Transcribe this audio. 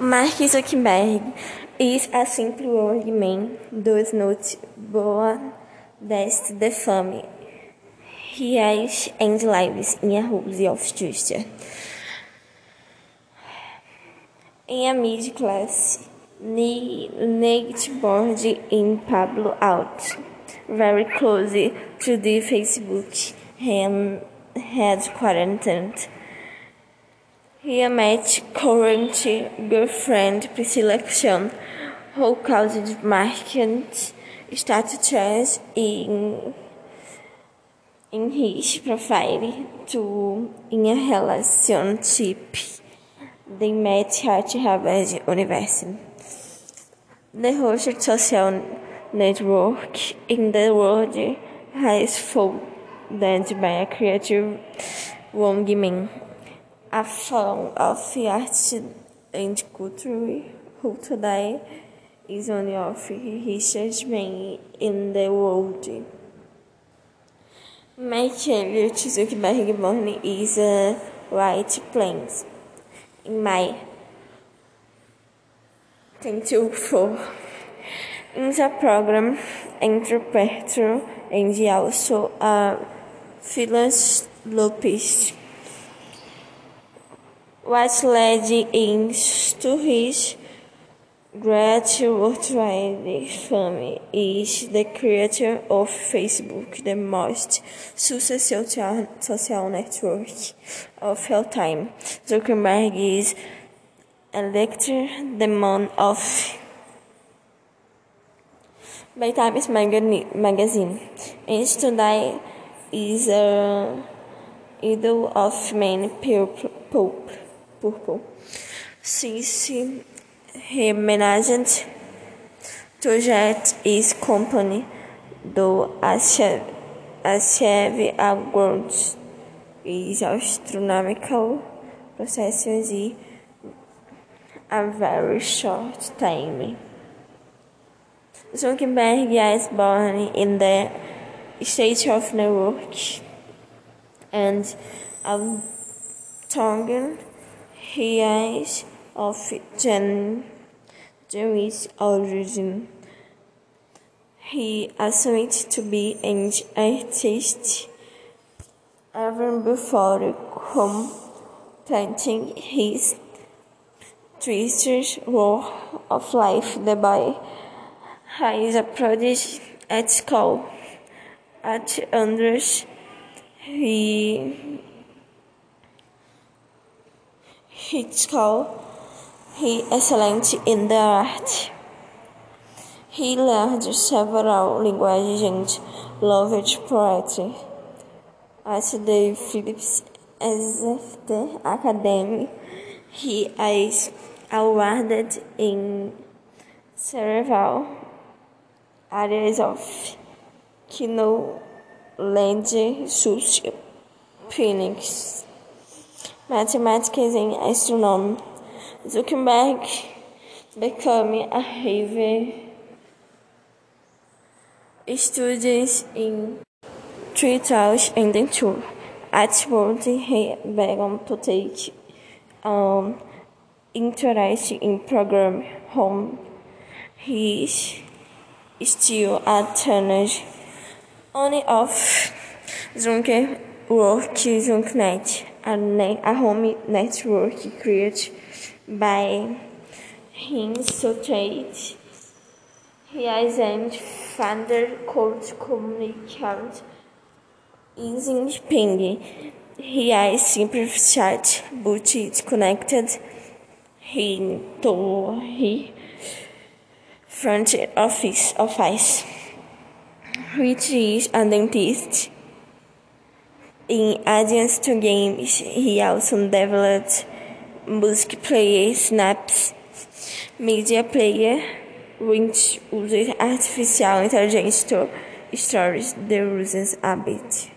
Mark Zuckerberg is a simple old man, does not boa dest the fame. He has and lives in a house of justice. In a mid class, board in Palo Alto, very close to the Facebook headquarters. He met current girlfriend Priscilla Chan, who caused market status in, in his profile to in a relationship. They met at Harvard University. The host social network in the world has founded by a creative young man a form of art and culture who today is one of richest men in the world. Michael Zuckerberg born is a white plains in May 2004 in the program interpreter and also a philanthropist what led him to his great worldwide fame is the creator of Facebook, the most successful social network of all time. Zuckerberg is elected the man of by Times Magazine. And today is a idol of many people purple. Since he managed to get his company do achieve awards is astronomical processes in a very short time. Zuckerberg was born in the state of New York and of Tongan he is of Jewish origin. He assumed to be an artist even before completing his twisted war of life. The boy is a prodigy at school. At Andrews, he Hitchcock, he excellent in the art. He learned several languages and loved poetry at the Phillips Exeter Academy. He is awarded in several areas of knowledge, such Phoenix mathematics and astronomy. Zuckerberg became a Harvard student in 2002. At World, he began to take um, interest in program home. He is still attends only of Zunker work ZuckNet a home network created by him Sotrate. He is and founder code communicate using ping. He is simple chat but it's connected him to he front office office which is a dentist. In addition to games, he also developed music player Snaps, media player, which uses artificial intelligence to store the user's habits.